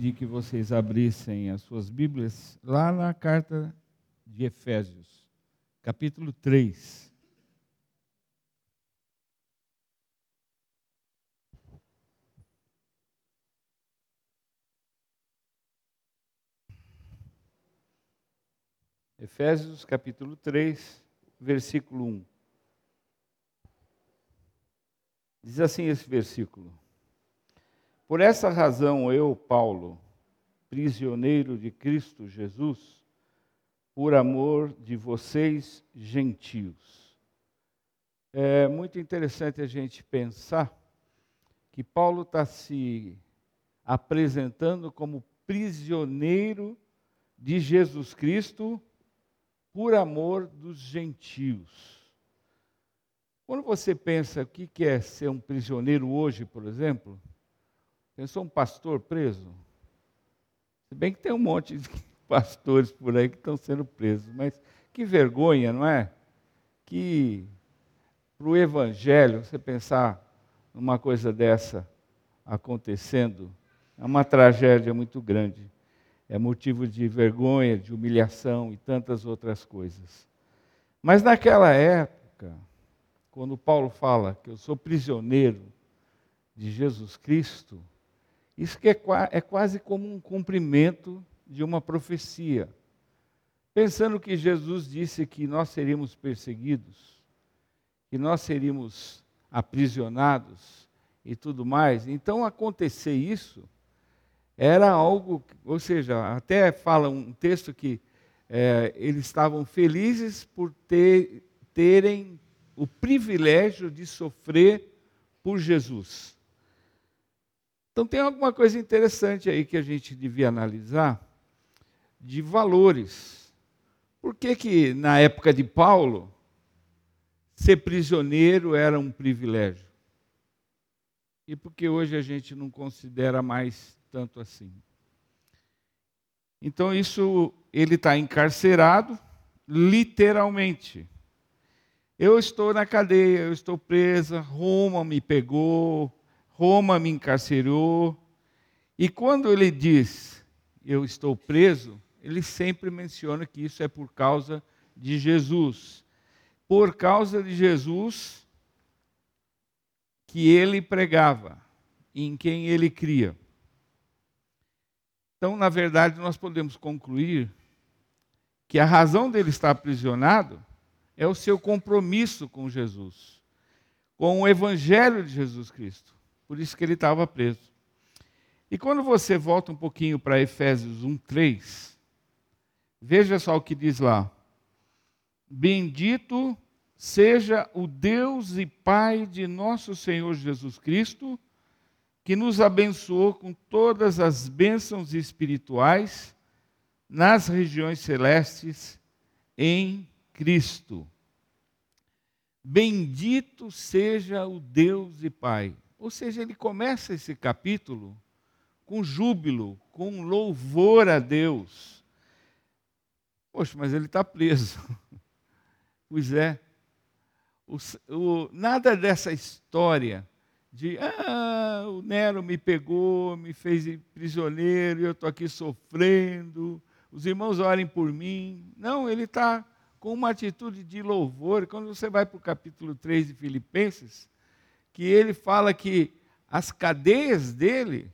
de que vocês abrissem as suas Bíblias lá na carta de Efésios, capítulo 3. Efésios capítulo 3, versículo 1. Diz assim esse versículo: por essa razão, eu, Paulo, prisioneiro de Cristo Jesus, por amor de vocês, gentios. É muito interessante a gente pensar que Paulo está se apresentando como prisioneiro de Jesus Cristo por amor dos gentios. Quando você pensa o que é ser um prisioneiro hoje, por exemplo, Pensou um pastor preso? Se bem que tem um monte de pastores por aí que estão sendo presos, mas que vergonha, não é? Que para o evangelho, você pensar numa coisa dessa acontecendo, é uma tragédia muito grande. É motivo de vergonha, de humilhação e tantas outras coisas. Mas naquela época, quando Paulo fala que eu sou prisioneiro de Jesus Cristo, isso que é, é quase como um cumprimento de uma profecia. Pensando que Jesus disse que nós seríamos perseguidos, que nós seríamos aprisionados e tudo mais. Então, acontecer isso era algo, ou seja, até fala um texto que é, eles estavam felizes por ter, terem o privilégio de sofrer por Jesus. Então tem alguma coisa interessante aí que a gente devia analisar de valores. Por que que na época de Paulo ser prisioneiro era um privilégio? E por que hoje a gente não considera mais tanto assim? Então isso ele está encarcerado, literalmente. Eu estou na cadeia, eu estou presa, Roma me pegou, Roma me encarcerou. E quando ele diz, eu estou preso, ele sempre menciona que isso é por causa de Jesus. Por causa de Jesus que ele pregava, em quem ele cria. Então, na verdade, nós podemos concluir que a razão dele estar aprisionado é o seu compromisso com Jesus, com o evangelho de Jesus Cristo. Por isso que ele estava preso. E quando você volta um pouquinho para Efésios 1, 3, veja só o que diz lá. Bendito seja o Deus e Pai de nosso Senhor Jesus Cristo, que nos abençoou com todas as bênçãos espirituais nas regiões celestes em Cristo. Bendito seja o Deus e Pai. Ou seja, ele começa esse capítulo com júbilo, com louvor a Deus. Poxa, mas ele está preso. pois é. O, o, nada dessa história de ah, o Nero me pegou, me fez prisioneiro, eu estou aqui sofrendo, os irmãos orem por mim. Não, ele está com uma atitude de louvor. Quando você vai para o capítulo 3 de Filipenses, que ele fala que as cadeias dele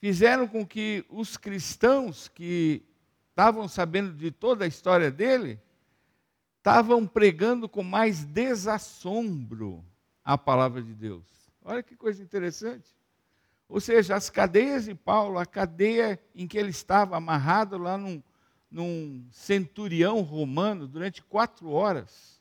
fizeram com que os cristãos que estavam sabendo de toda a história dele estavam pregando com mais desassombro a palavra de Deus. Olha que coisa interessante. Ou seja, as cadeias de Paulo, a cadeia em que ele estava amarrado lá num, num centurião romano durante quatro horas,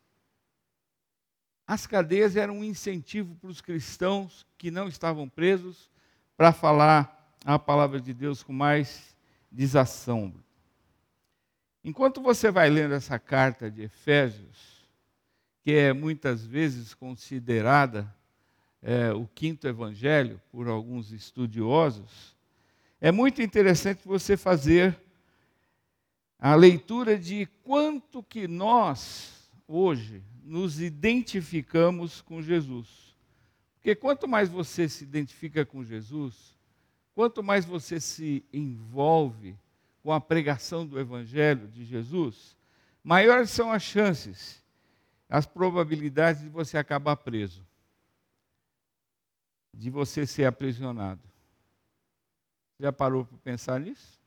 as cadeias eram um incentivo para os cristãos que não estavam presos para falar a palavra de Deus com mais desassombro. Enquanto você vai lendo essa carta de Efésios, que é muitas vezes considerada é, o quinto evangelho por alguns estudiosos, é muito interessante você fazer a leitura de quanto que nós, hoje, nos identificamos com Jesus. Porque quanto mais você se identifica com Jesus, quanto mais você se envolve com a pregação do Evangelho de Jesus, maiores são as chances, as probabilidades de você acabar preso, de você ser aprisionado. Já parou para pensar nisso?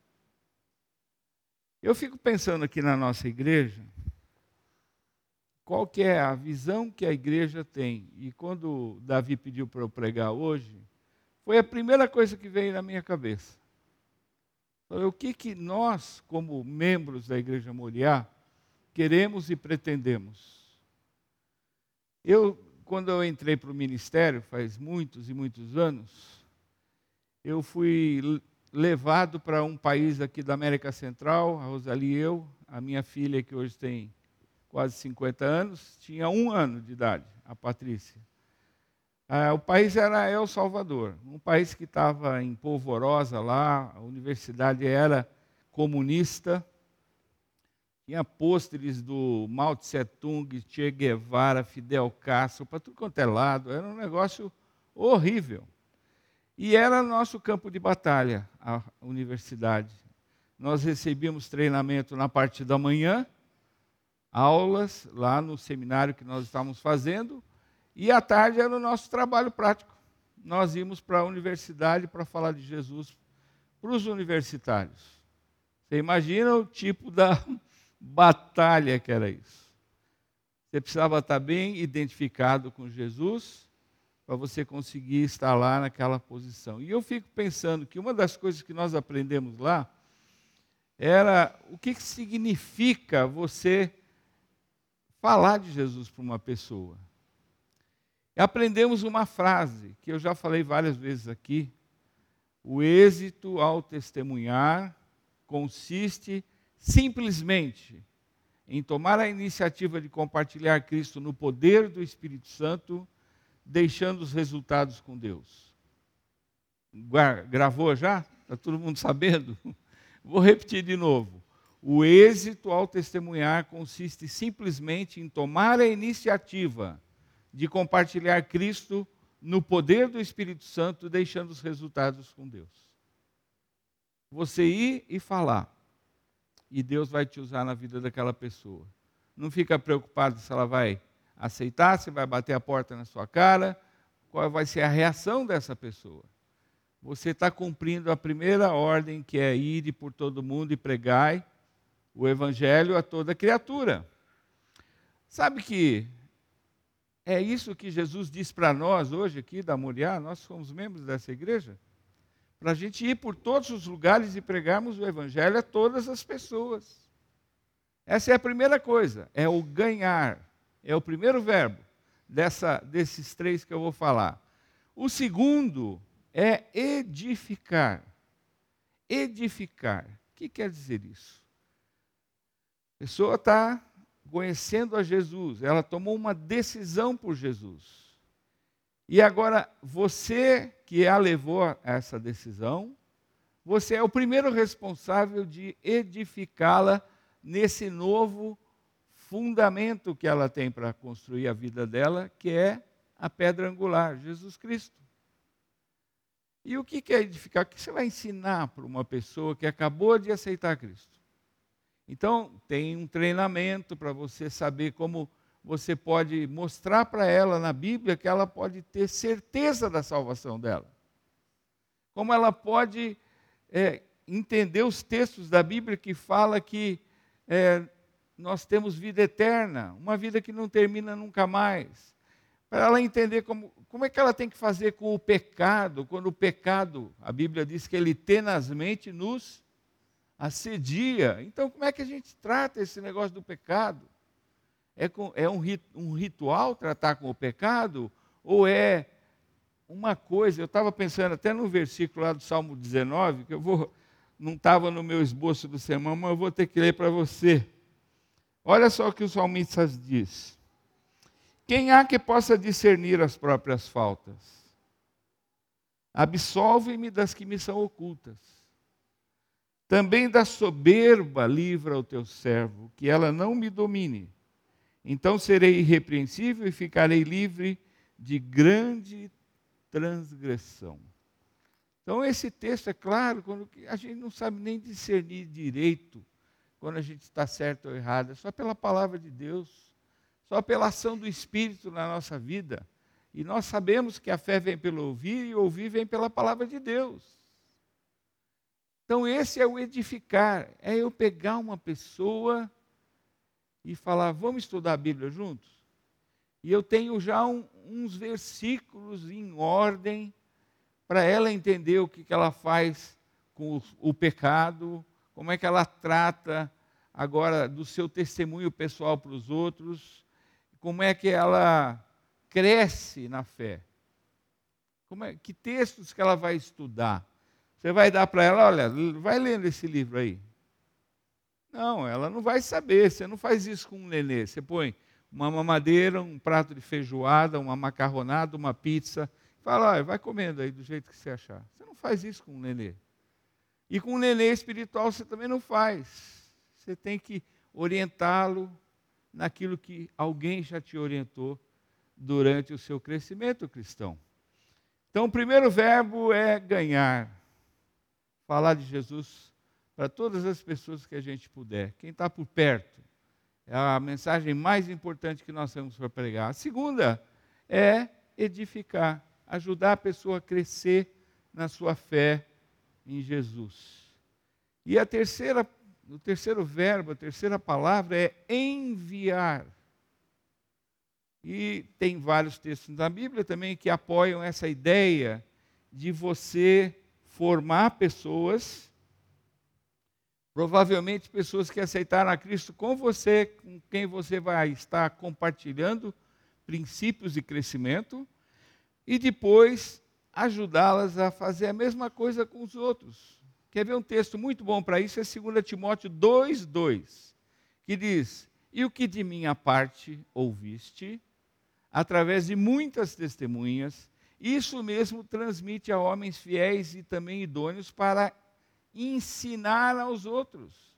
Eu fico pensando aqui na nossa igreja, qual que é a visão que a igreja tem. E quando Davi pediu para eu pregar hoje, foi a primeira coisa que veio na minha cabeça. O que, que nós, como membros da Igreja Moriá, queremos e pretendemos? Eu, quando eu entrei para o ministério, faz muitos e muitos anos, eu fui levado para um país aqui da América Central, a Rosalie e eu, a minha filha, que hoje tem quase 50 anos, tinha um ano de idade, a Patrícia. Ah, o país era El Salvador, um país que estava em polvorosa lá, a universidade era comunista, tinha pôsteres do Mao Tse Tung, Che Guevara, Fidel Castro, para tudo quanto é lado, era um negócio horrível. E era nosso campo de batalha, a universidade. Nós recebíamos treinamento na parte da manhã, aulas lá no seminário que nós estávamos fazendo, e à tarde era o nosso trabalho prático. Nós íamos para a universidade para falar de Jesus para os universitários. Você imagina o tipo da batalha que era isso. Você precisava estar bem identificado com Jesus para você conseguir estar lá naquela posição. E eu fico pensando que uma das coisas que nós aprendemos lá era o que significa você falar de Jesus para uma pessoa. E aprendemos uma frase que eu já falei várias vezes aqui. O êxito ao testemunhar consiste simplesmente em tomar a iniciativa de compartilhar Cristo no poder do Espírito Santo, deixando os resultados com Deus. Gravou já? Está todo mundo sabendo? Vou repetir de novo. O êxito ao testemunhar consiste simplesmente em tomar a iniciativa de compartilhar Cristo no poder do Espírito Santo, deixando os resultados com Deus. Você ir e falar, e Deus vai te usar na vida daquela pessoa. Não fica preocupado se ela vai aceitar, se vai bater a porta na sua cara, qual vai ser a reação dessa pessoa. Você está cumprindo a primeira ordem, que é ir por todo mundo e pregai o evangelho a toda criatura. Sabe que é isso que Jesus diz para nós hoje aqui da Moriá, nós somos membros dessa igreja, para a gente ir por todos os lugares e pregarmos o evangelho a todas as pessoas. Essa é a primeira coisa, é o ganhar, é o primeiro verbo dessa, desses três que eu vou falar. O segundo é edificar. Edificar. O que quer dizer isso? Pessoa está conhecendo a Jesus, ela tomou uma decisão por Jesus. E agora, você que a levou a essa decisão, você é o primeiro responsável de edificá-la nesse novo fundamento que ela tem para construir a vida dela, que é a pedra angular, Jesus Cristo. E o que é edificar? O que você vai ensinar para uma pessoa que acabou de aceitar Cristo? Então, tem um treinamento para você saber como você pode mostrar para ela na Bíblia que ela pode ter certeza da salvação dela. Como ela pode é, entender os textos da Bíblia que fala que é, nós temos vida eterna, uma vida que não termina nunca mais. Para ela entender como, como é que ela tem que fazer com o pecado, quando o pecado, a Bíblia diz que ele tenazmente nos assedia. Então, como é que a gente trata esse negócio do pecado? É, com, é um, um ritual tratar com o pecado? Ou é uma coisa? Eu estava pensando até no versículo lá do Salmo 19, que eu vou, não estava no meu esboço do sermão, mas eu vou ter que ler para você. Olha só o que o salmista diz. Quem há que possa discernir as próprias faltas? Absolve-me das que me são ocultas. Também da soberba livra o teu servo, que ela não me domine. Então serei irrepreensível e ficarei livre de grande transgressão. Então, esse texto é claro, quando a gente não sabe nem discernir direito quando a gente está certo ou errado, é só pela palavra de Deus, só pela ação do Espírito na nossa vida. E nós sabemos que a fé vem pelo ouvir e ouvir vem pela palavra de Deus. Então, esse é o edificar, é eu pegar uma pessoa e falar, vamos estudar a Bíblia juntos? E eu tenho já um, uns versículos em ordem para ela entender o que, que ela faz com o, o pecado, como é que ela trata agora do seu testemunho pessoal para os outros, como é que ela cresce na fé. Como é, que textos que ela vai estudar? Você vai dar para ela, olha, vai lendo esse livro aí. Não, ela não vai saber. Você não faz isso com um nenê. Você põe uma mamadeira, um prato de feijoada, uma macarronada, uma pizza. Fala, olha, vai comendo aí do jeito que você achar. Você não faz isso com um nenê. E com um nenê espiritual você também não faz. Você tem que orientá-lo naquilo que alguém já te orientou durante o seu crescimento cristão. Então, o primeiro verbo é ganhar. Falar de Jesus para todas as pessoas que a gente puder. Quem está por perto. É a mensagem mais importante que nós temos para pregar. A segunda é edificar ajudar a pessoa a crescer na sua fé em Jesus. E a terceira, o terceiro verbo, a terceira palavra é enviar. E tem vários textos na Bíblia também que apoiam essa ideia de você formar pessoas, provavelmente pessoas que aceitaram a Cristo com você, com quem você vai estar compartilhando princípios de crescimento e depois ajudá-las a fazer a mesma coisa com os outros. Quer ver um texto muito bom para isso? É 2 Timóteo 2,2, que diz: E o que de minha parte ouviste, através de muitas testemunhas, isso mesmo transmite a homens fiéis e também idôneos para ensinar aos outros.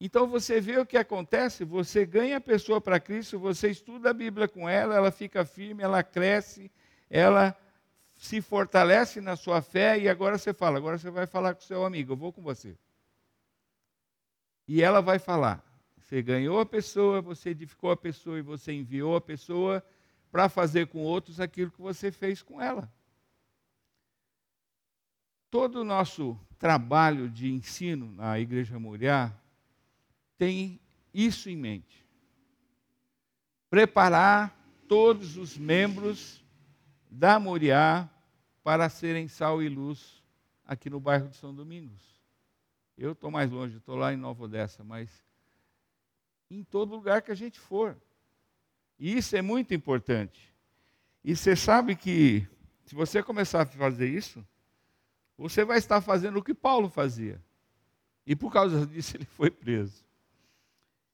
Então você vê o que acontece, você ganha a pessoa para Cristo, você estuda a Bíblia com ela, ela fica firme, ela cresce, ela se fortalece na sua fé e agora você fala, agora você vai falar com seu amigo, eu vou com você. E ela vai falar. Você ganhou a pessoa, você edificou a pessoa e você enviou a pessoa para fazer com outros aquilo que você fez com ela. Todo o nosso trabalho de ensino na Igreja Muriá tem isso em mente. Preparar todos os membros da Moriá para serem sal e luz aqui no bairro de São Domingos. Eu estou mais longe, estou lá em Nova Odessa, mas em todo lugar que a gente for. E isso é muito importante. E você sabe que, se você começar a fazer isso, você vai estar fazendo o que Paulo fazia. E por causa disso ele foi preso.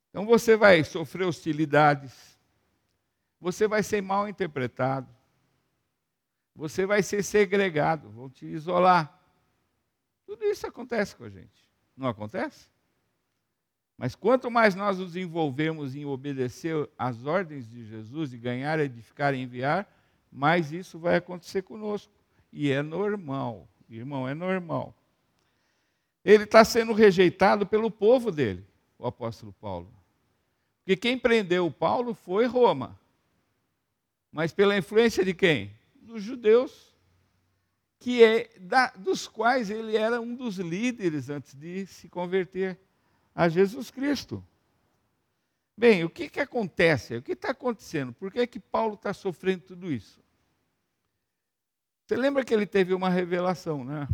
Então você vai sofrer hostilidades, você vai ser mal interpretado, você vai ser segregado, vão te isolar. Tudo isso acontece com a gente, não acontece? Mas quanto mais nós nos envolvemos em obedecer às ordens de Jesus, de ganhar, edificar e enviar, mais isso vai acontecer conosco. E é normal, irmão, é normal. Ele está sendo rejeitado pelo povo dele, o apóstolo Paulo. Porque quem prendeu Paulo foi Roma. Mas pela influência de quem? Dos judeus, que é da, dos quais ele era um dos líderes antes de se converter a Jesus Cristo. Bem, o que, que acontece? O que está acontecendo? Por que, é que Paulo está sofrendo tudo isso? Você lembra que ele teve uma revelação, né?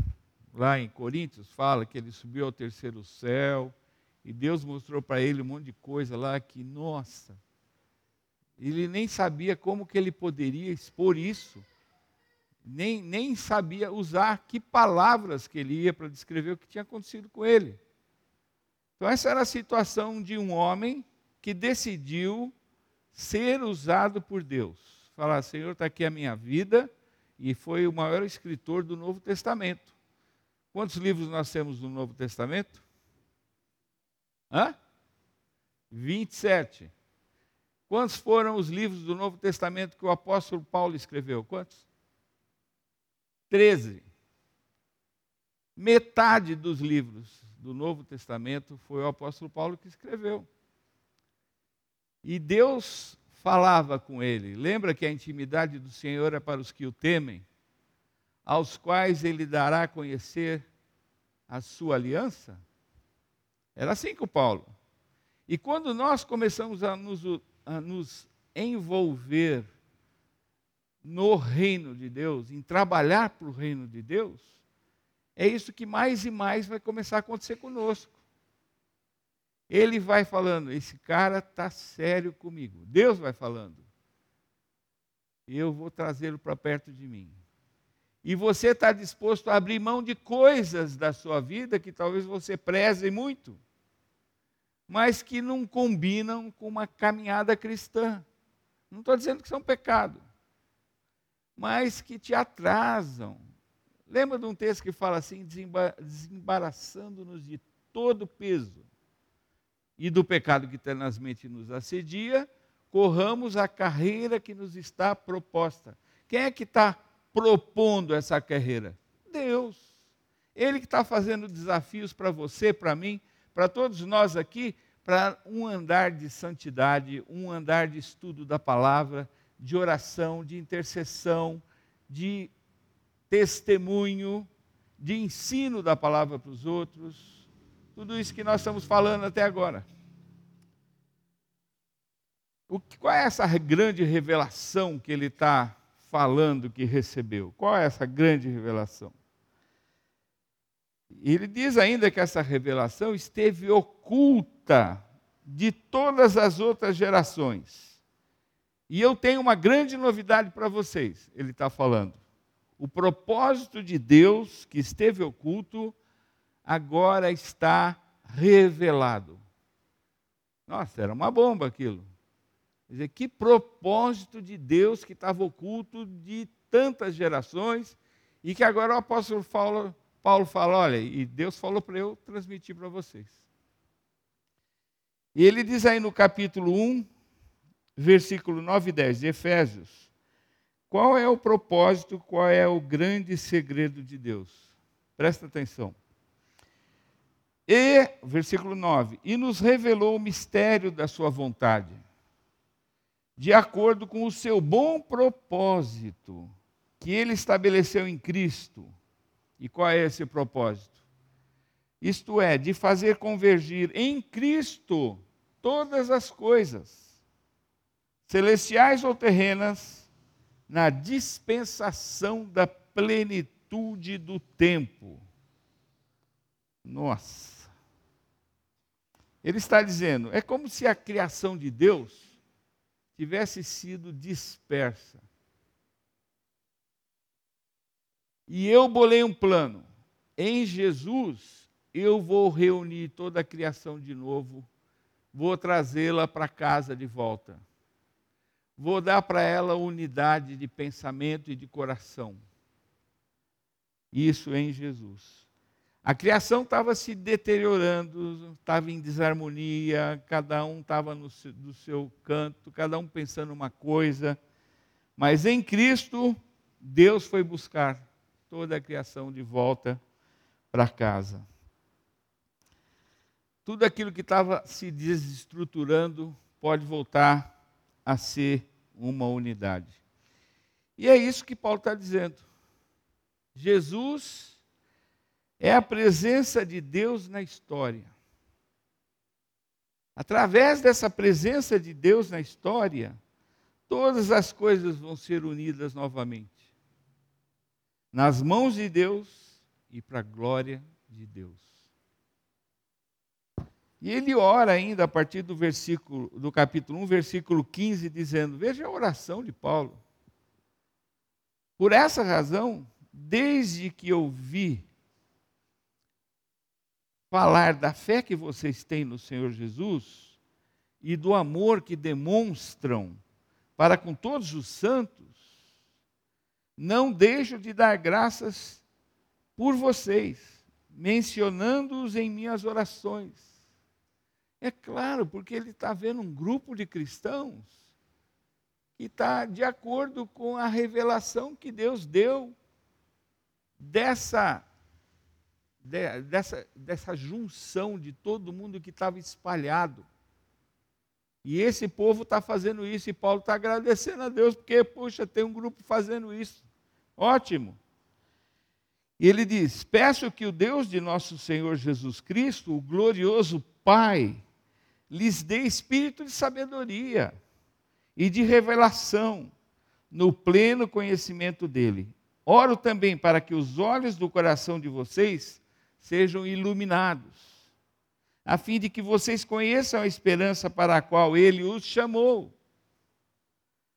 Lá em Coríntios fala que ele subiu ao terceiro céu, e Deus mostrou para ele um monte de coisa lá que, nossa, ele nem sabia como que ele poderia expor isso, nem, nem sabia usar que palavras que ele ia para descrever o que tinha acontecido com ele. Então, essa era a situação de um homem que decidiu ser usado por Deus. Falar, Senhor, está aqui a minha vida, e foi o maior escritor do Novo Testamento. Quantos livros nós temos no Novo Testamento? Hã? 27. Quantos foram os livros do Novo Testamento que o apóstolo Paulo escreveu? Quantos? 13. Metade dos livros do Novo Testamento foi o apóstolo Paulo que escreveu. E Deus falava com ele. Lembra que a intimidade do Senhor é para os que o temem, aos quais ele dará a conhecer a sua aliança? Era assim com Paulo. E quando nós começamos a nos, a nos envolver no reino de Deus, em trabalhar para o reino de Deus, é isso que mais e mais vai começar a acontecer conosco. Ele vai falando, esse cara está sério comigo. Deus vai falando. Eu vou trazê-lo para perto de mim. E você está disposto a abrir mão de coisas da sua vida que talvez você preze muito, mas que não combinam com uma caminhada cristã. Não estou dizendo que são pecado, mas que te atrasam. Lembra de um texto que fala assim: desembaraçando-nos de todo peso e do pecado que tenazmente nos assedia, corramos a carreira que nos está proposta. Quem é que está propondo essa carreira? Deus. Ele que está fazendo desafios para você, para mim, para todos nós aqui, para um andar de santidade, um andar de estudo da palavra, de oração, de intercessão, de testemunho, de ensino da palavra para os outros. Tudo isso que nós estamos falando até agora. O, qual é essa grande revelação que ele está falando que recebeu? Qual é essa grande revelação? Ele diz ainda que essa revelação esteve oculta de todas as outras gerações. E eu tenho uma grande novidade para vocês, ele está falando. O propósito de Deus que esteve oculto agora está revelado. Nossa, era uma bomba aquilo. Quer dizer, que propósito de Deus que estava oculto de tantas gerações e que agora o apóstolo Paulo, Paulo fala: olha, e Deus falou para eu transmitir para vocês. E ele diz aí no capítulo 1, versículo 9 e 10 de Efésios, qual é o propósito, qual é o grande segredo de Deus? Presta atenção. E, versículo 9, e nos revelou o mistério da sua vontade de acordo com o seu bom propósito que ele estabeleceu em Cristo. E qual é esse propósito? Isto é, de fazer convergir em Cristo todas as coisas, celestiais ou terrenas, na dispensação da plenitude do tempo. Nossa. Ele está dizendo, é como se a criação de Deus tivesse sido dispersa. E eu bolei um plano. Em Jesus, eu vou reunir toda a criação de novo, vou trazê-la para casa de volta. Vou dar para ela unidade de pensamento e de coração. Isso em Jesus. A criação estava se deteriorando, estava em desarmonia, cada um estava no do seu canto, cada um pensando uma coisa. Mas em Cristo, Deus foi buscar toda a criação de volta para casa. Tudo aquilo que estava se desestruturando pode voltar a ser uma unidade. E é isso que Paulo está dizendo. Jesus é a presença de Deus na história. Através dessa presença de Deus na história, todas as coisas vão ser unidas novamente. Nas mãos de Deus e para a glória de Deus. E ele ora ainda a partir do versículo do capítulo 1, versículo 15, dizendo: Veja a oração de Paulo. Por essa razão, desde que eu vi falar da fé que vocês têm no Senhor Jesus e do amor que demonstram para com todos os santos, não deixo de dar graças por vocês, mencionando-os em minhas orações. É claro, porque ele está vendo um grupo de cristãos que está de acordo com a revelação que Deus deu dessa dessa, dessa junção de todo mundo que estava espalhado. E esse povo está fazendo isso, e Paulo está agradecendo a Deus, porque, puxa, tem um grupo fazendo isso. Ótimo. E ele diz: Peço que o Deus de nosso Senhor Jesus Cristo, o glorioso Pai, lhes dê espírito de sabedoria e de revelação no pleno conhecimento dele. Oro também para que os olhos do coração de vocês sejam iluminados, a fim de que vocês conheçam a esperança para a qual ele os chamou,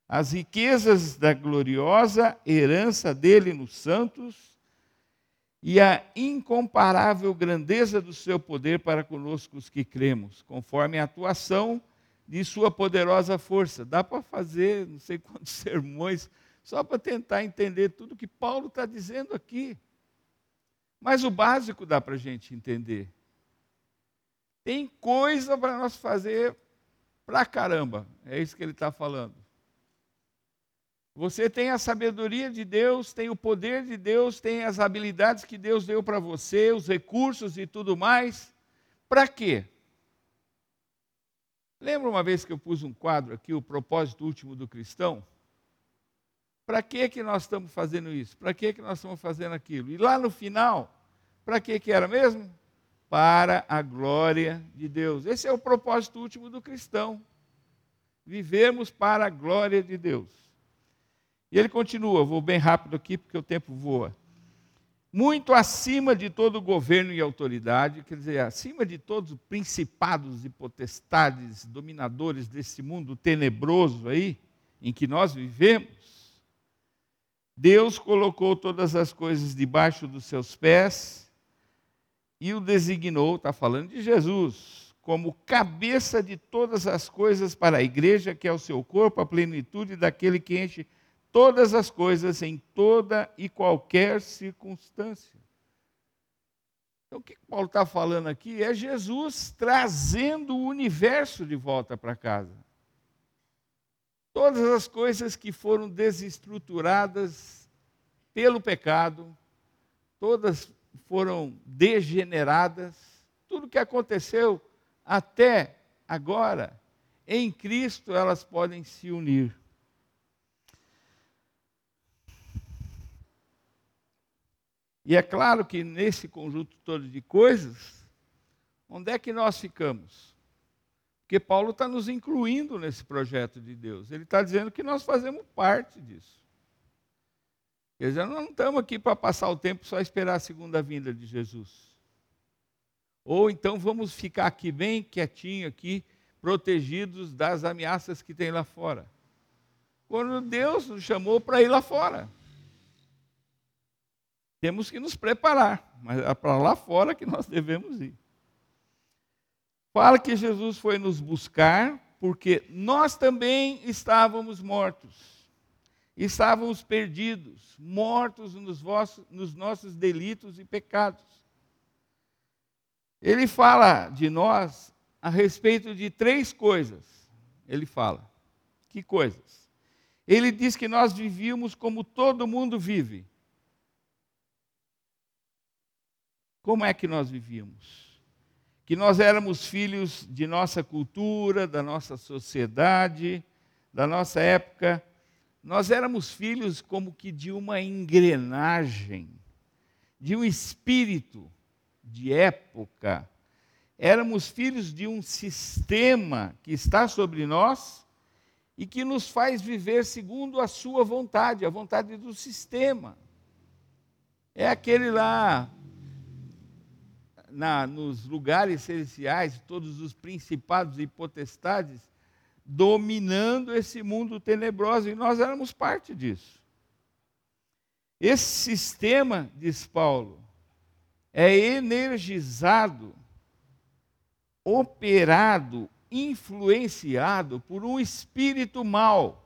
as riquezas da gloriosa herança dele nos santos e a incomparável grandeza do seu poder para conosco os que cremos, conforme a atuação de sua poderosa força. Dá para fazer não sei quantos sermões só para tentar entender tudo que Paulo está dizendo aqui. Mas o básico dá para a gente entender. Tem coisa para nós fazer para caramba. É isso que ele está falando. Você tem a sabedoria de Deus, tem o poder de Deus, tem as habilidades que Deus deu para você, os recursos e tudo mais. Para quê? Lembra uma vez que eu pus um quadro aqui, o propósito último do cristão? Para que que nós estamos fazendo isso? Para que que nós estamos fazendo aquilo? E lá no final, para que que era mesmo? Para a glória de Deus. Esse é o propósito último do cristão. Vivemos para a glória de Deus. E ele continua, vou bem rápido aqui porque o tempo voa. Muito acima de todo governo e autoridade, quer dizer, acima de todos os principados e potestades, dominadores desse mundo tenebroso aí, em que nós vivemos, Deus colocou todas as coisas debaixo dos seus pés e o designou, está falando de Jesus, como cabeça de todas as coisas para a igreja, que é o seu corpo, a plenitude daquele que enche todas as coisas em toda e qualquer circunstância. Então, o que Paulo está falando aqui é Jesus trazendo o universo de volta para casa. Todas as coisas que foram desestruturadas pelo pecado, todas foram degeneradas, tudo que aconteceu até agora, em Cristo elas podem se unir. E é claro que nesse conjunto todo de coisas, onde é que nós ficamos? Porque Paulo está nos incluindo nesse projeto de Deus. Ele está dizendo que nós fazemos parte disso. Quer dizer, nós não estamos aqui para passar o tempo só esperar a segunda vinda de Jesus. Ou então vamos ficar aqui bem quietinho aqui, protegidos das ameaças que tem lá fora. Quando Deus nos chamou para ir lá fora. Temos que nos preparar, mas é para lá fora que nós devemos ir. Fala que Jesus foi nos buscar porque nós também estávamos mortos. Estávamos perdidos, mortos nos, vossos, nos nossos delitos e pecados. Ele fala de nós a respeito de três coisas. Ele fala. Que coisas? Ele diz que nós vivíamos como todo mundo vive. Como é que nós vivíamos? que nós éramos filhos de nossa cultura, da nossa sociedade, da nossa época. Nós éramos filhos como que de uma engrenagem, de um espírito de época. Éramos filhos de um sistema que está sobre nós e que nos faz viver segundo a sua vontade, a vontade do sistema. É aquele lá, na, nos lugares celestiais, todos os principados e potestades, dominando esse mundo tenebroso, e nós éramos parte disso. Esse sistema, diz Paulo, é energizado, operado, influenciado por um espírito mau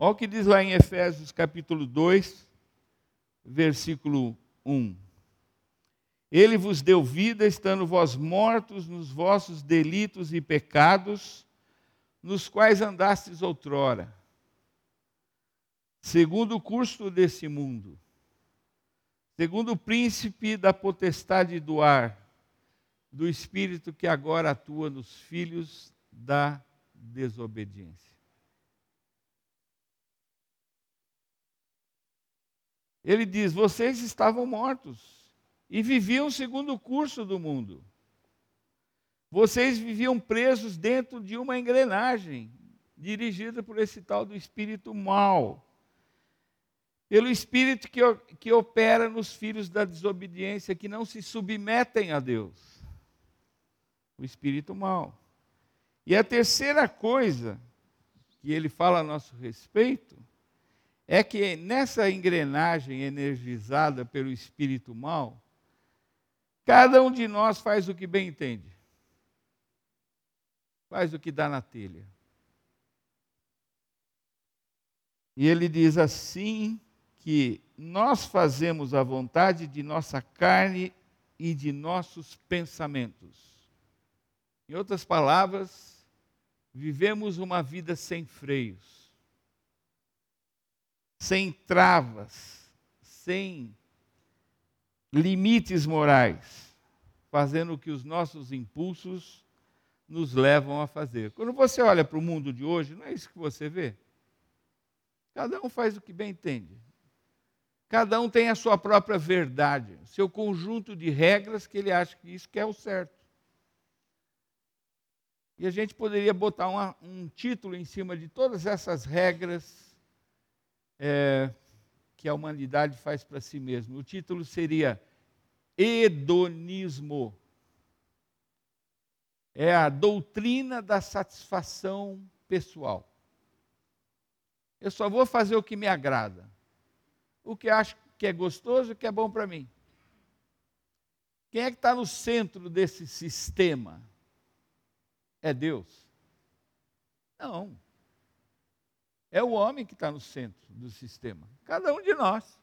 Olha o que diz lá em Efésios capítulo 2, versículo 1. Ele vos deu vida, estando vós mortos nos vossos delitos e pecados, nos quais andastes outrora, segundo o curso desse mundo, segundo o príncipe da potestade do ar, do espírito que agora atua nos filhos da desobediência. Ele diz: vocês estavam mortos e viviam segundo o curso do mundo. Vocês viviam presos dentro de uma engrenagem dirigida por esse tal do espírito mal. Pelo espírito que, que opera nos filhos da desobediência, que não se submetem a Deus. O espírito mal. E a terceira coisa que ele fala a nosso respeito é que nessa engrenagem energizada pelo espírito mal, cada um de nós faz o que bem entende faz o que dá na telha. E ele diz assim que nós fazemos a vontade de nossa carne e de nossos pensamentos. Em outras palavras, vivemos uma vida sem freios, sem travas, sem limites morais, fazendo o que os nossos impulsos nos levam a fazer. Quando você olha para o mundo de hoje, não é isso que você vê? Cada um faz o que bem entende. Cada um tem a sua própria verdade, seu conjunto de regras que ele acha que isso que é o certo. E a gente poderia botar uma, um título em cima de todas essas regras é, que a humanidade faz para si mesma. O título seria Hedonismo é a doutrina da satisfação pessoal. Eu só vou fazer o que me agrada, o que acho que é gostoso, o que é bom para mim. Quem é que está no centro desse sistema? É Deus? Não. É o homem que está no centro do sistema. Cada um de nós.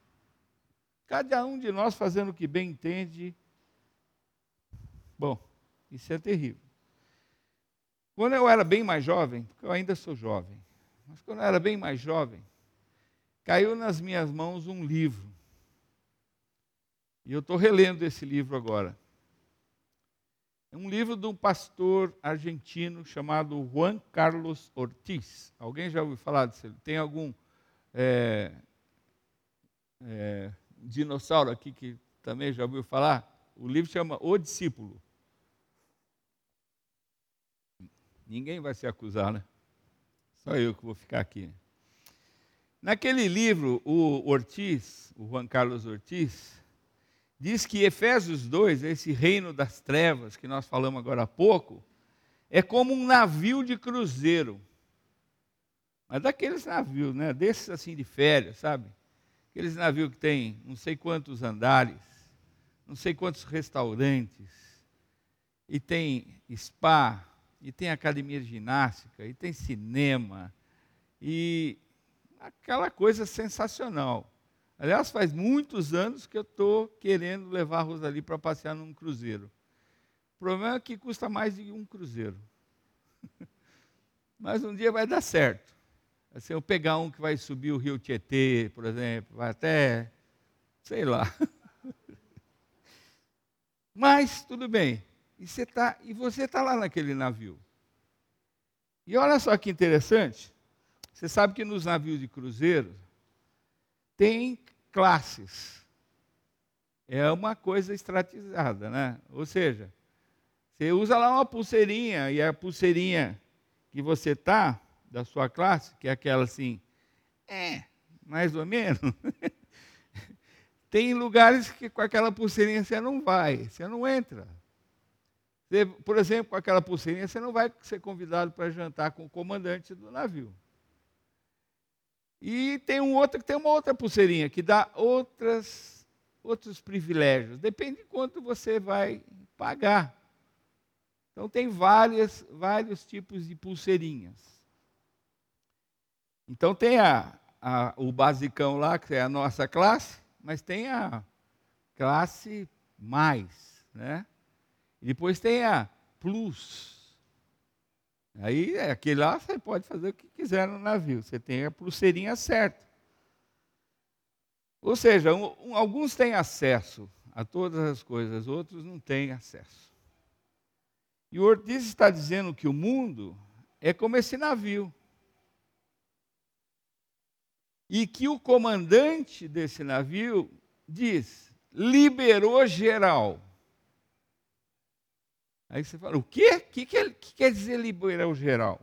Cada um de nós fazendo o que bem entende. Bom, isso é terrível. Quando eu era bem mais jovem, porque eu ainda sou jovem, mas quando eu era bem mais jovem, caiu nas minhas mãos um livro. E eu estou relendo esse livro agora. É um livro de um pastor argentino chamado Juan Carlos Ortiz. Alguém já ouviu falar disso? Tem algum é, é, dinossauro aqui que também já ouviu falar? O livro chama O Discípulo. Ninguém vai se acusar, né? Só eu que vou ficar aqui. Naquele livro, o Ortiz, o Juan Carlos Ortiz, diz que Efésios 2, esse reino das trevas que nós falamos agora há pouco, é como um navio de cruzeiro. Mas daqueles navios, né? Desses assim de férias, sabe? Aqueles navios que tem não sei quantos andares, não sei quantos restaurantes, e tem spa, e tem academia de ginástica, e tem cinema, e aquela coisa sensacional. Aliás, faz muitos anos que eu estou querendo levar a Rosali para passear num cruzeiro. O problema é que custa mais de um cruzeiro. Mas um dia vai dar certo. Assim, eu pegar um que vai subir o rio Tietê, por exemplo, vai até, sei lá. Mas tudo bem. E você está tá lá naquele navio. E olha só que interessante. Você sabe que nos navios de cruzeiro tem classes. É uma coisa estratizada, né? Ou seja, você usa lá uma pulseirinha e a pulseirinha que você tá da sua classe, que é aquela assim, é, mais ou menos. tem lugares que com aquela pulseirinha você não vai, você não entra. Por exemplo, com aquela pulseirinha, você não vai ser convidado para jantar com o comandante do navio. E tem um outro que tem uma outra pulseirinha que dá outras, outros privilégios. Depende de quanto você vai pagar. Então tem várias, vários tipos de pulseirinhas. Então tem a, a, o basicão lá, que é a nossa classe, mas tem a classe mais, né? E depois tem a Plus. Aí, é, aquele lá você pode fazer o que quiser no navio. Você tem a pulseirinha certa. Ou seja, um, um, alguns têm acesso a todas as coisas, outros não têm acesso. E o Ortiz está dizendo que o mundo é como esse navio. E que o comandante desse navio diz: liberou geral. Aí você fala: o quê? O que, que, que quer dizer liberou geral?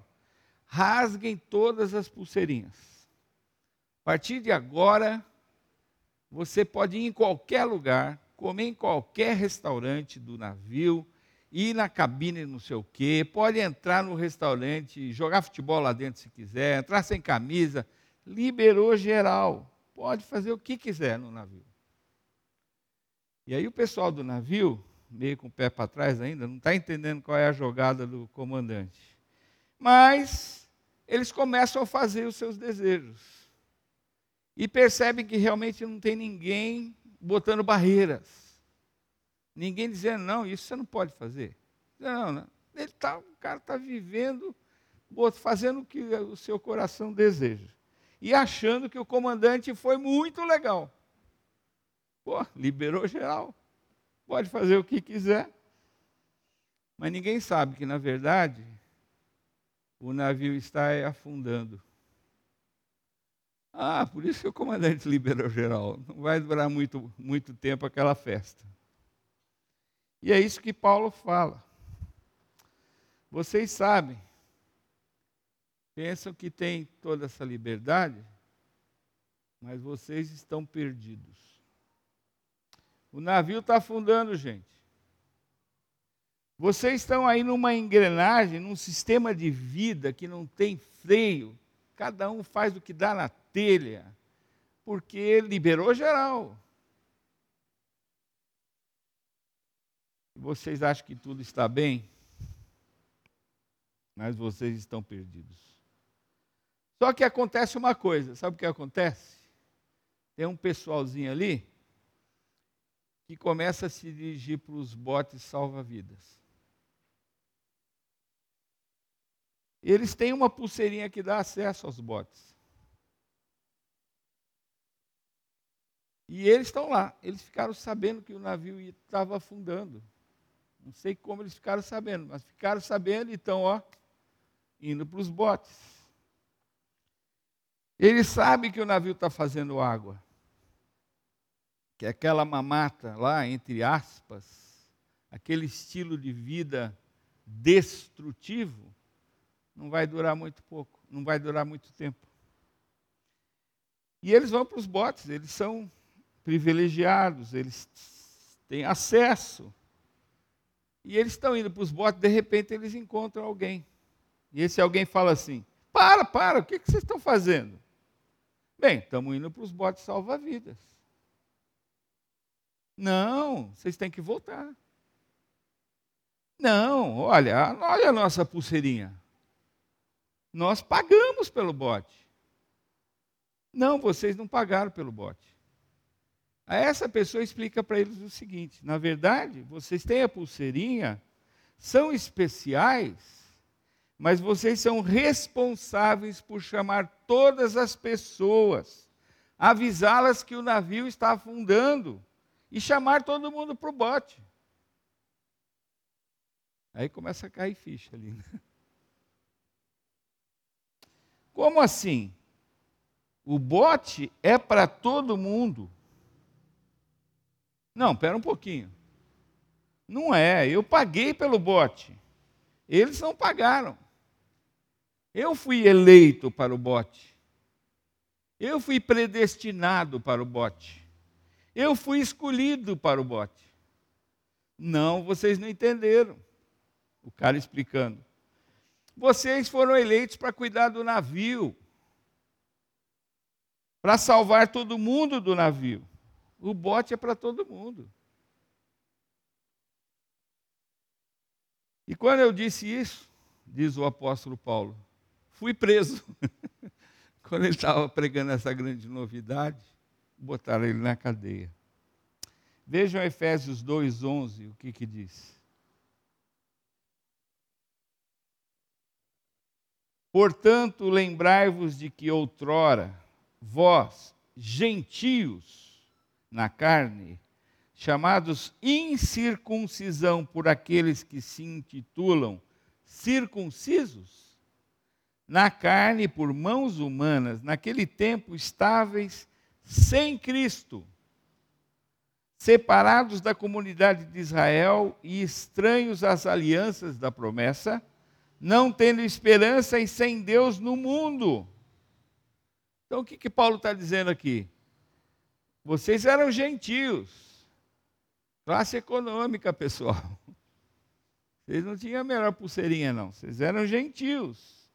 Rasguem todas as pulseirinhas. A partir de agora, você pode ir em qualquer lugar, comer em qualquer restaurante do navio, ir na cabine não sei o quê, pode entrar no restaurante, jogar futebol lá dentro se quiser, entrar sem camisa, liberou geral. Pode fazer o que quiser no navio. E aí o pessoal do navio, meio com o pé para trás ainda, não está entendendo qual é a jogada do comandante. Mas eles começam a fazer os seus desejos. E percebem que realmente não tem ninguém botando barreiras. Ninguém dizendo, não, isso você não pode fazer. Não, não. Ele tá, o cara está vivendo, fazendo o que o seu coração deseja. E achando que o comandante foi muito legal. Pô, liberou geral. Pode fazer o que quiser. Mas ninguém sabe que, na verdade, o navio está afundando. Ah, por isso que o comandante liberou geral. Não vai durar muito, muito tempo aquela festa. E é isso que Paulo fala. Vocês sabem, pensam que tem toda essa liberdade, mas vocês estão perdidos. O navio está afundando, gente. Vocês estão aí numa engrenagem, num sistema de vida que não tem freio. Cada um faz o que dá na telha, porque liberou geral. Vocês acham que tudo está bem, mas vocês estão perdidos. Só que acontece uma coisa, sabe o que acontece? Tem um pessoalzinho ali que começa a se dirigir para os botes salva-vidas. Eles têm uma pulseirinha que dá acesso aos botes. E eles estão lá. Eles ficaram sabendo que o navio estava afundando. Não sei como eles ficaram sabendo, mas ficaram sabendo e estão, ó, indo para os botes. Eles sabem que o navio está fazendo água. Que aquela mamata lá, entre aspas, aquele estilo de vida destrutivo, não vai durar muito pouco, não vai durar muito tempo. E eles vão para os botes, eles são privilegiados, eles têm acesso e eles estão indo para os botes, de repente eles encontram alguém. E esse alguém fala assim: Para, para, o que, que vocês estão fazendo? Bem, estamos indo para os botes salva-vidas. Não, vocês têm que voltar. Não, olha, olha a nossa pulseirinha. Nós pagamos pelo bote. Não, vocês não pagaram pelo bote. A essa pessoa explica para eles o seguinte: na verdade, vocês têm a pulseirinha, são especiais, mas vocês são responsáveis por chamar todas as pessoas, avisá-las que o navio está afundando e chamar todo mundo para o bote. Aí começa a cair ficha ali. Né? Como assim? O bote é para todo mundo. Não, espera um pouquinho. Não é, eu paguei pelo bote. Eles não pagaram. Eu fui eleito para o bote. Eu fui predestinado para o bote. Eu fui escolhido para o bote. Não, vocês não entenderam. O cara explicando. Vocês foram eleitos para cuidar do navio, para salvar todo mundo do navio. O bote é para todo mundo. E quando eu disse isso, diz o apóstolo Paulo, fui preso. quando ele estava pregando essa grande novidade, botaram ele na cadeia. Vejam Efésios 2,11, o que, que diz. Portanto, lembrai-vos de que outrora, vós, gentios, na carne, chamados incircuncisão por aqueles que se intitulam circuncisos, na carne por mãos humanas, naquele tempo estáveis sem Cristo, separados da comunidade de Israel e estranhos às alianças da promessa, não tendo esperança e sem Deus no mundo. Então o que, que Paulo está dizendo aqui? Vocês eram gentios, classe econômica, pessoal. Vocês não tinham a melhor pulseirinha, não. Vocês eram gentios.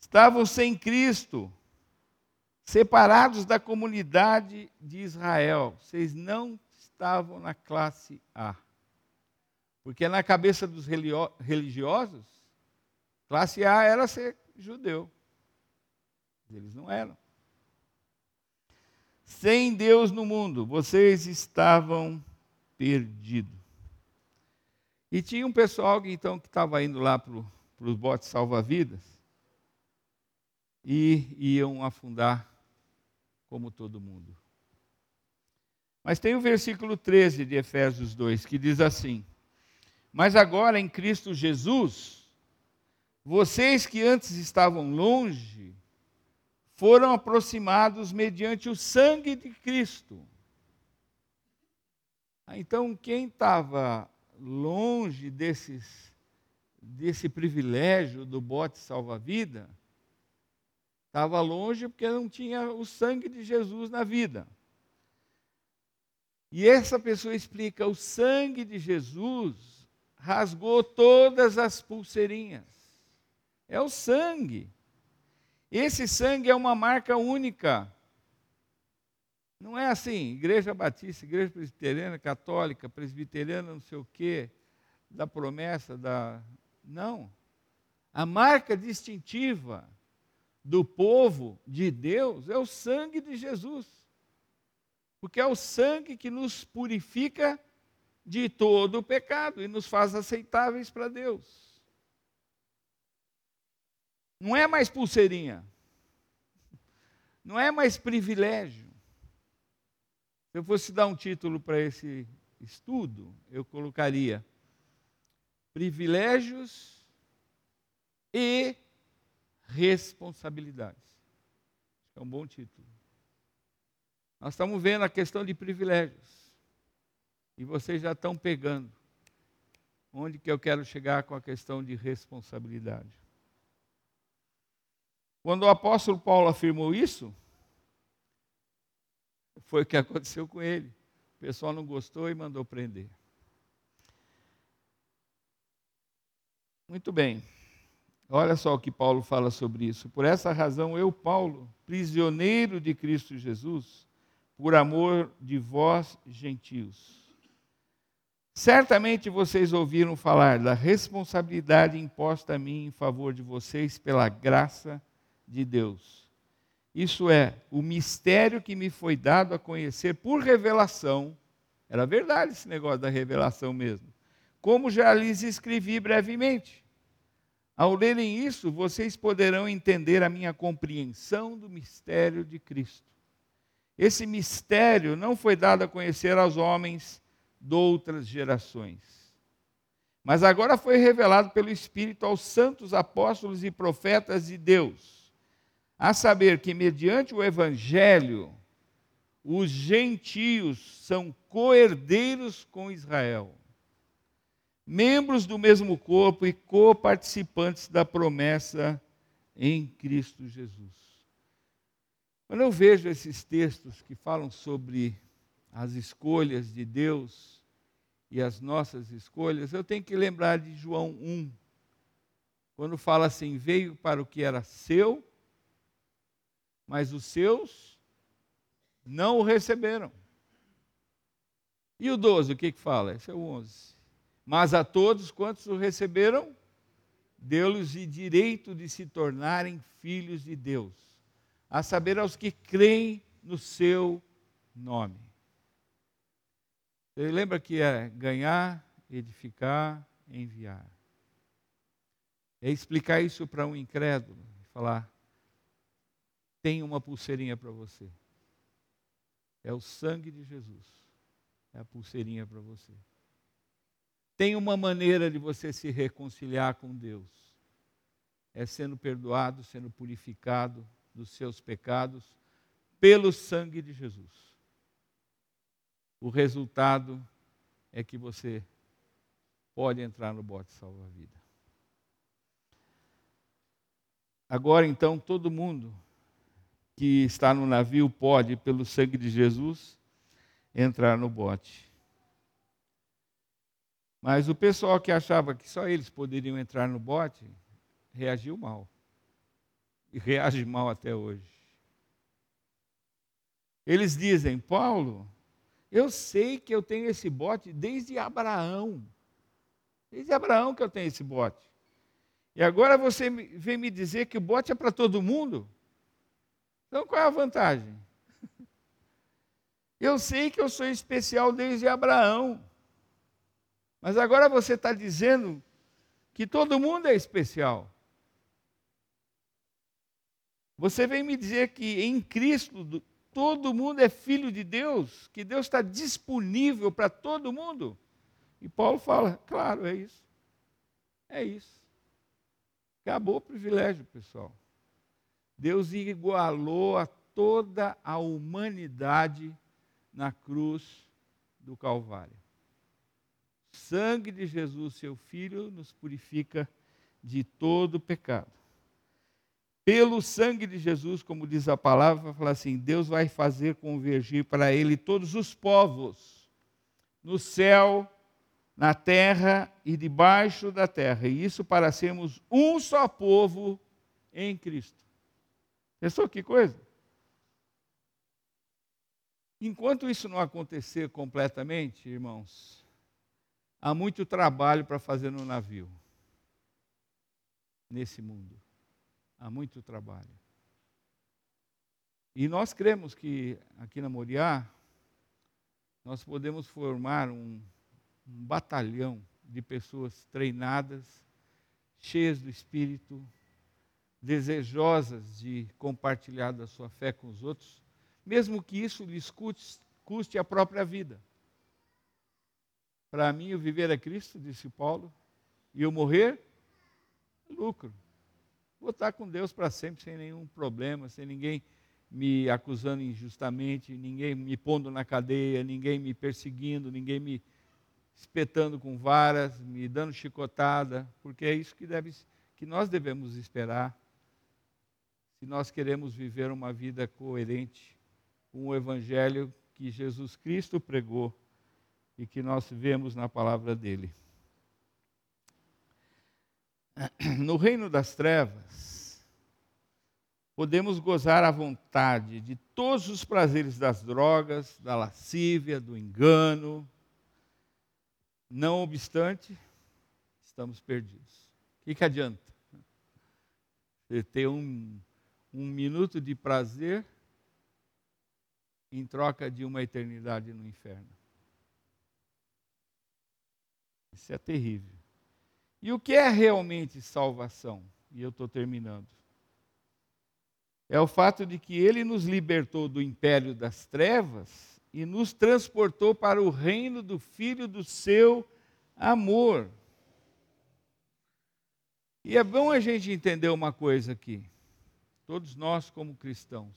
Estavam sem Cristo, separados da comunidade de Israel. Vocês não estavam na classe A. Porque na cabeça dos religiosos, classe A era ser judeu. Eles não eram. Sem Deus no mundo, vocês estavam perdidos. E tinha um pessoal então que estava indo lá para os botes salva-vidas e iam afundar como todo mundo. Mas tem o versículo 13 de Efésios 2 que diz assim: Mas agora em Cristo Jesus, vocês que antes estavam longe, foram aproximados mediante o sangue de Cristo. Ah, então, quem estava longe desses, desse privilégio do bote salva-vida, estava longe porque não tinha o sangue de Jesus na vida. E essa pessoa explica: o sangue de Jesus rasgou todas as pulseirinhas. É o sangue. Esse sangue é uma marca única. Não é assim, igreja batista, igreja presbiteriana, católica, presbiteriana, não sei o quê, da promessa, da. Não. A marca distintiva do povo de Deus é o sangue de Jesus. Porque é o sangue que nos purifica de todo o pecado e nos faz aceitáveis para Deus. Não é mais pulseirinha. Não é mais privilégio. Se eu fosse dar um título para esse estudo, eu colocaria privilégios e responsabilidades. É um bom título. Nós estamos vendo a questão de privilégios. E vocês já estão pegando. Onde que eu quero chegar com a questão de responsabilidade? Quando o apóstolo Paulo afirmou isso, foi o que aconteceu com ele. O pessoal não gostou e mandou prender. Muito bem. Olha só o que Paulo fala sobre isso. Por essa razão, eu, Paulo, prisioneiro de Cristo Jesus, por amor de vós, gentios. Certamente vocês ouviram falar da responsabilidade imposta a mim em favor de vocês pela graça de Deus. Isso é, o mistério que me foi dado a conhecer por revelação. Era verdade esse negócio da revelação mesmo. Como já lhes escrevi brevemente. Ao lerem isso, vocês poderão entender a minha compreensão do mistério de Cristo. Esse mistério não foi dado a conhecer aos homens de outras gerações, mas agora foi revelado pelo Espírito aos santos apóstolos e profetas de Deus a saber que, mediante o Evangelho, os gentios são coerdeiros com Israel, membros do mesmo corpo e coparticipantes da promessa em Cristo Jesus. Quando eu vejo esses textos que falam sobre as escolhas de Deus e as nossas escolhas, eu tenho que lembrar de João 1, quando fala assim: veio para o que era seu mas os seus não o receberam. E o 12, o que, que fala? Esse é o 11. Mas a todos quantos o receberam, deu-lhes o direito de se tornarem filhos de Deus, a saber, aos que creem no seu nome. Você lembra que é ganhar, edificar, enviar. É explicar isso para um incrédulo, falar: tem uma pulseirinha para você. É o sangue de Jesus. É a pulseirinha para você. Tem uma maneira de você se reconciliar com Deus. É sendo perdoado, sendo purificado dos seus pecados pelo sangue de Jesus. O resultado é que você pode entrar no bote salva-vida. Agora então todo mundo que está no navio pode, pelo sangue de Jesus, entrar no bote. Mas o pessoal que achava que só eles poderiam entrar no bote, reagiu mal. E reage mal até hoje. Eles dizem, Paulo, eu sei que eu tenho esse bote desde Abraão. Desde Abraão que eu tenho esse bote. E agora você vem me dizer que o bote é para todo mundo? Então qual é a vantagem? Eu sei que eu sou especial desde Abraão. Mas agora você está dizendo que todo mundo é especial. Você vem me dizer que em Cristo todo mundo é filho de Deus, que Deus está disponível para todo mundo. E Paulo fala: claro, é isso. É isso. Acabou o privilégio, pessoal. Deus igualou a toda a humanidade na cruz do Calvário. Sangue de Jesus, seu Filho, nos purifica de todo pecado. Pelo sangue de Jesus, como diz a palavra, vai falar assim: Deus vai fazer convergir para ele todos os povos, no céu, na terra e debaixo da terra. E isso para sermos um só povo em Cristo. Pensou que coisa? Enquanto isso não acontecer completamente, irmãos, há muito trabalho para fazer no navio, nesse mundo há muito trabalho. E nós cremos que aqui na Moriá, nós podemos formar um, um batalhão de pessoas treinadas, cheias do Espírito, desejosas de compartilhar da sua fé com os outros, mesmo que isso lhes custe, custe a própria vida. Para mim, o viver é Cristo, disse Paulo, e o morrer, lucro. Vou estar com Deus para sempre, sem nenhum problema, sem ninguém me acusando injustamente, ninguém me pondo na cadeia, ninguém me perseguindo, ninguém me espetando com varas, me dando chicotada, porque é isso que, deve, que nós devemos esperar se nós queremos viver uma vida coerente com o Evangelho que Jesus Cristo pregou e que nós vemos na palavra dele. no reino das trevas, podemos gozar à vontade de todos os prazeres das drogas, da lascívia, do engano. Não obstante, estamos perdidos. O que, que adianta? Você ter um, um minuto de prazer em troca de uma eternidade no inferno. Isso é terrível. E o que é realmente salvação? E eu estou terminando. É o fato de que ele nos libertou do império das trevas e nos transportou para o reino do Filho do seu amor. E é bom a gente entender uma coisa aqui, todos nós como cristãos,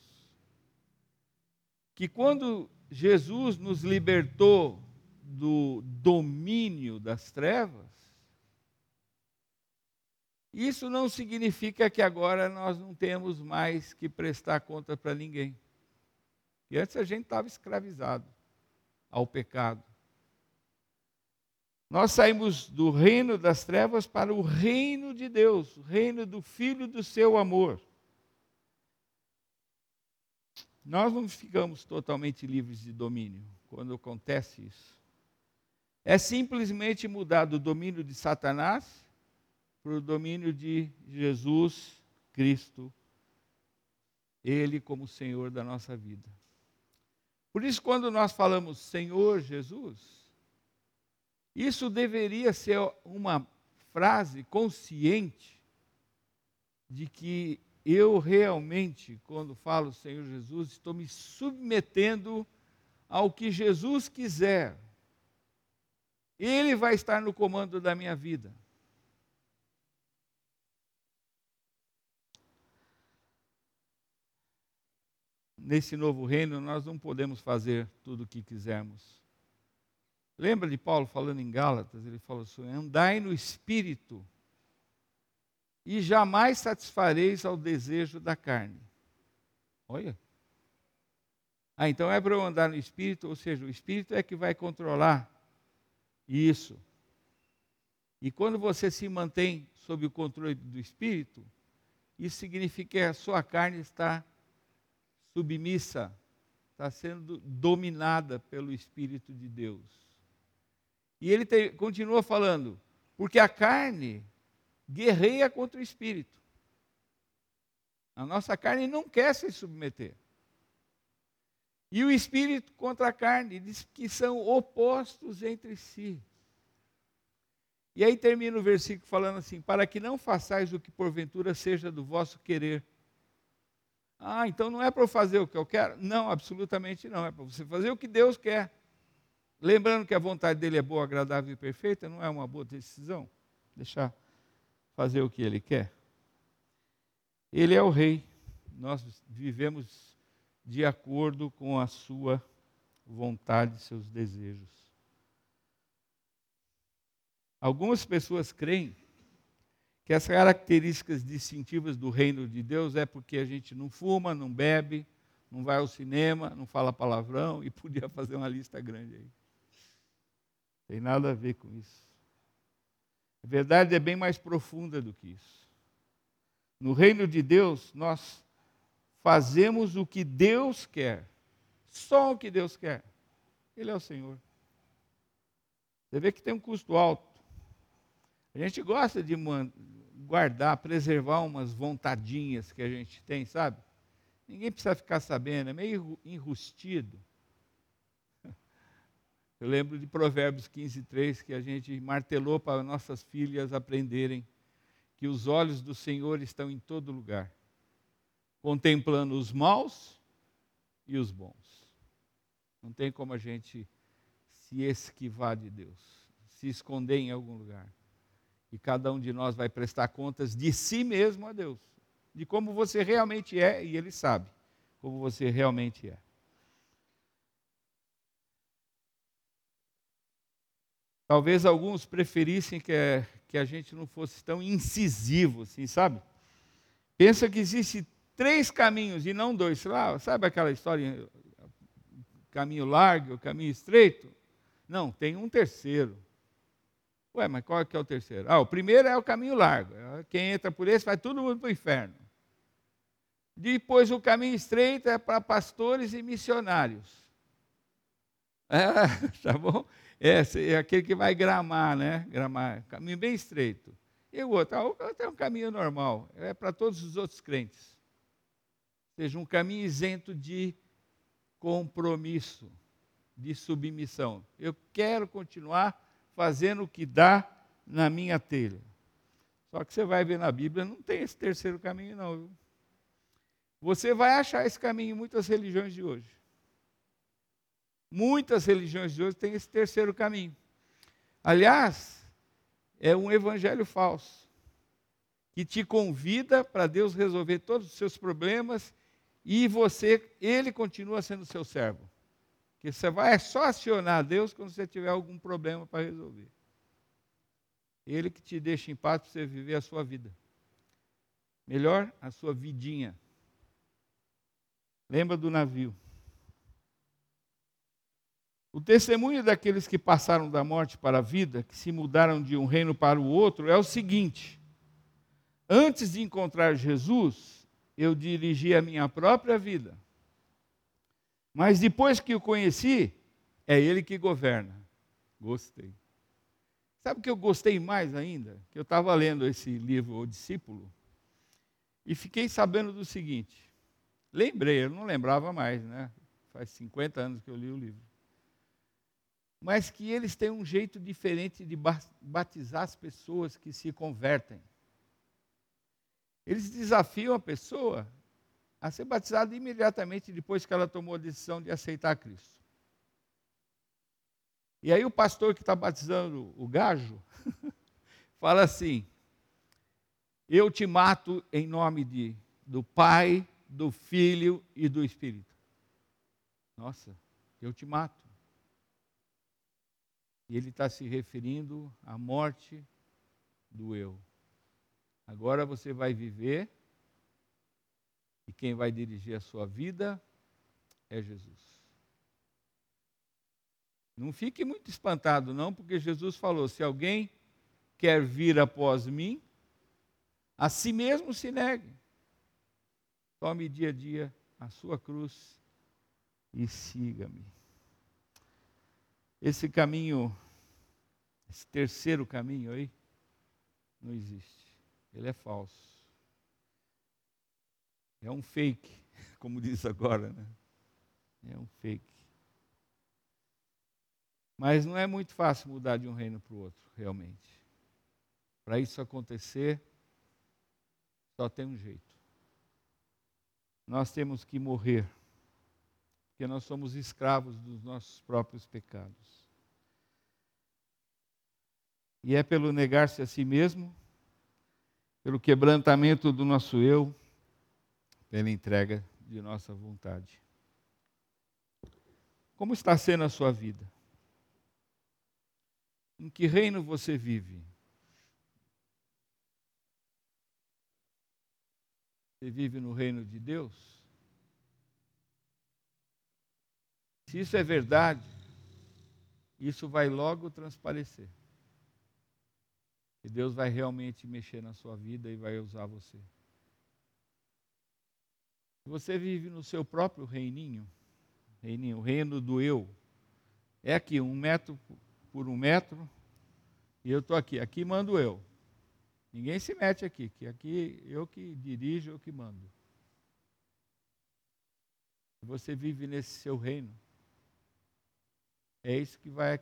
que quando Jesus nos libertou do domínio das trevas, isso não significa que agora nós não temos mais que prestar conta para ninguém. E antes a gente estava escravizado ao pecado. Nós saímos do reino das trevas para o reino de Deus, o reino do Filho do seu amor. Nós não ficamos totalmente livres de domínio quando acontece isso. É simplesmente mudar do domínio de Satanás para o domínio de Jesus Cristo, Ele como Senhor da nossa vida. Por isso, quando nós falamos Senhor Jesus, isso deveria ser uma frase consciente de que eu realmente, quando falo Senhor Jesus, estou me submetendo ao que Jesus quiser. Ele vai estar no comando da minha vida. Nesse novo reino, nós não podemos fazer tudo o que quisermos. Lembra de Paulo falando em Gálatas? Ele falou assim: andai no espírito e jamais satisfareis ao desejo da carne. Olha. Ah, então é para eu andar no espírito, ou seja, o espírito é que vai controlar isso. E quando você se mantém sob o controle do espírito, isso significa que a sua carne está submissa, está sendo dominada pelo espírito de Deus. E ele te, continua falando, porque a carne guerreia contra o espírito. A nossa carne não quer se submeter. E o espírito contra a carne, diz que são opostos entre si. E aí termina o versículo falando assim: para que não façais o que porventura seja do vosso querer. Ah, então não é para eu fazer o que eu quero? Não, absolutamente não. É para você fazer o que Deus quer. Lembrando que a vontade dele é boa, agradável e perfeita, não é uma boa decisão deixar fazer o que ele quer. Ele é o rei. Nós vivemos de acordo com a sua vontade, seus desejos. Algumas pessoas creem que as características distintivas do reino de Deus é porque a gente não fuma, não bebe, não vai ao cinema, não fala palavrão e podia fazer uma lista grande aí. Tem nada a ver com isso. A verdade é bem mais profunda do que isso. No reino de Deus, nós fazemos o que Deus quer, só o que Deus quer. Ele é o Senhor. Você vê que tem um custo alto. A gente gosta de guardar, preservar umas vontadinhas que a gente tem, sabe? Ninguém precisa ficar sabendo, é meio enrustido. Eu lembro de Provérbios 15, 3, que a gente martelou para nossas filhas aprenderem que os olhos do Senhor estão em todo lugar, contemplando os maus e os bons. Não tem como a gente se esquivar de Deus, se esconder em algum lugar. E cada um de nós vai prestar contas de si mesmo a Deus, de como você realmente é, e Ele sabe como você realmente é. Talvez alguns preferissem que, que a gente não fosse tão incisivo, assim, sabe? Pensa que existe três caminhos e não dois. Lá, sabe aquela história, caminho largo, caminho estreito? Não, tem um terceiro. Ué, mas qual é que é o terceiro? Ah, o primeiro é o caminho largo. Quem entra por esse vai todo mundo para o inferno. Depois o caminho estreito é para pastores e missionários. É, tá bom? É, é aquele que vai gramar, né? Gramar, caminho bem estreito. E o outro, ah, o outro é um caminho normal, é para todos os outros crentes. Seja, um caminho isento de compromisso, de submissão. Eu quero continuar fazendo o que dá na minha telha. Só que você vai ver na Bíblia, não tem esse terceiro caminho, não. Viu? Você vai achar esse caminho em muitas religiões de hoje. Muitas religiões de hoje têm esse terceiro caminho. Aliás, é um evangelho falso que te convida para Deus resolver todos os seus problemas e você, ele continua sendo seu servo. Que você vai só acionar Deus quando você tiver algum problema para resolver. Ele que te deixa em paz para você viver a sua vida. Melhor, a sua vidinha. Lembra do navio. O testemunho daqueles que passaram da morte para a vida, que se mudaram de um reino para o outro, é o seguinte: antes de encontrar Jesus, eu dirigi a minha própria vida. Mas depois que o conheci, é Ele que governa. Gostei. Sabe o que eu gostei mais ainda? Que eu estava lendo esse livro, O Discípulo, e fiquei sabendo do seguinte. Lembrei, eu não lembrava mais, né? Faz 50 anos que eu li o livro mas que eles têm um jeito diferente de batizar as pessoas que se convertem. Eles desafiam a pessoa a ser batizada imediatamente depois que ela tomou a decisão de aceitar Cristo. E aí o pastor que está batizando o gajo fala assim: Eu te mato em nome de, do Pai, do Filho e do Espírito. Nossa, eu te mato. E ele está se referindo à morte do eu. Agora você vai viver e quem vai dirigir a sua vida é Jesus. Não fique muito espantado, não, porque Jesus falou: se alguém quer vir após mim, a si mesmo se negue. Tome dia a dia a sua cruz e siga-me. Esse caminho, esse terceiro caminho aí, não existe. Ele é falso. É um fake, como diz agora, né? É um fake. Mas não é muito fácil mudar de um reino para o outro, realmente. Para isso acontecer, só tem um jeito. Nós temos que morrer, porque nós somos escravos dos nossos próprios pecados. E é pelo negar-se a si mesmo, pelo quebrantamento do nosso eu, pela entrega de nossa vontade. Como está sendo a sua vida? Em que reino você vive? Você vive no reino de Deus? Se isso é verdade, isso vai logo transparecer. E Deus vai realmente mexer na sua vida e vai usar você. Você vive no seu próprio reininho, reininho, o reino do eu. É aqui, um metro por um metro, e eu estou aqui. Aqui mando eu. Ninguém se mete aqui, que aqui eu que dirijo, eu que mando. Você vive nesse seu reino. É isso que vai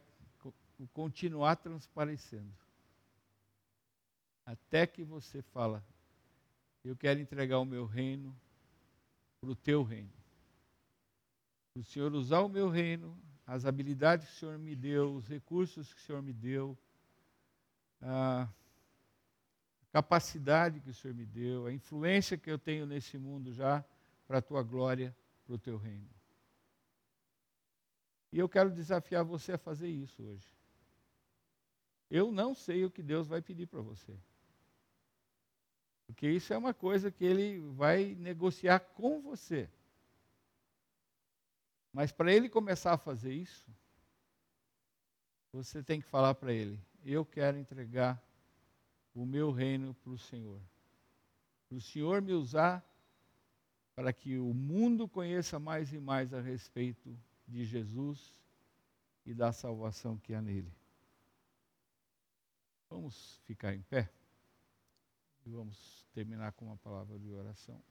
continuar transparecendo. Até que você fala, eu quero entregar o meu reino para o teu reino. O Senhor usar o meu reino, as habilidades que o Senhor me deu, os recursos que o Senhor me deu, a capacidade que o Senhor me deu, a influência que eu tenho nesse mundo já para a tua glória, para o teu reino. E eu quero desafiar você a fazer isso hoje. Eu não sei o que Deus vai pedir para você. Porque isso é uma coisa que ele vai negociar com você. Mas para ele começar a fazer isso, você tem que falar para ele: eu quero entregar o meu reino para o Senhor. Para o Senhor me usar para que o mundo conheça mais e mais a respeito de Jesus e da salvação que há nele. Vamos ficar em pé e vamos terminar com uma palavra de oração.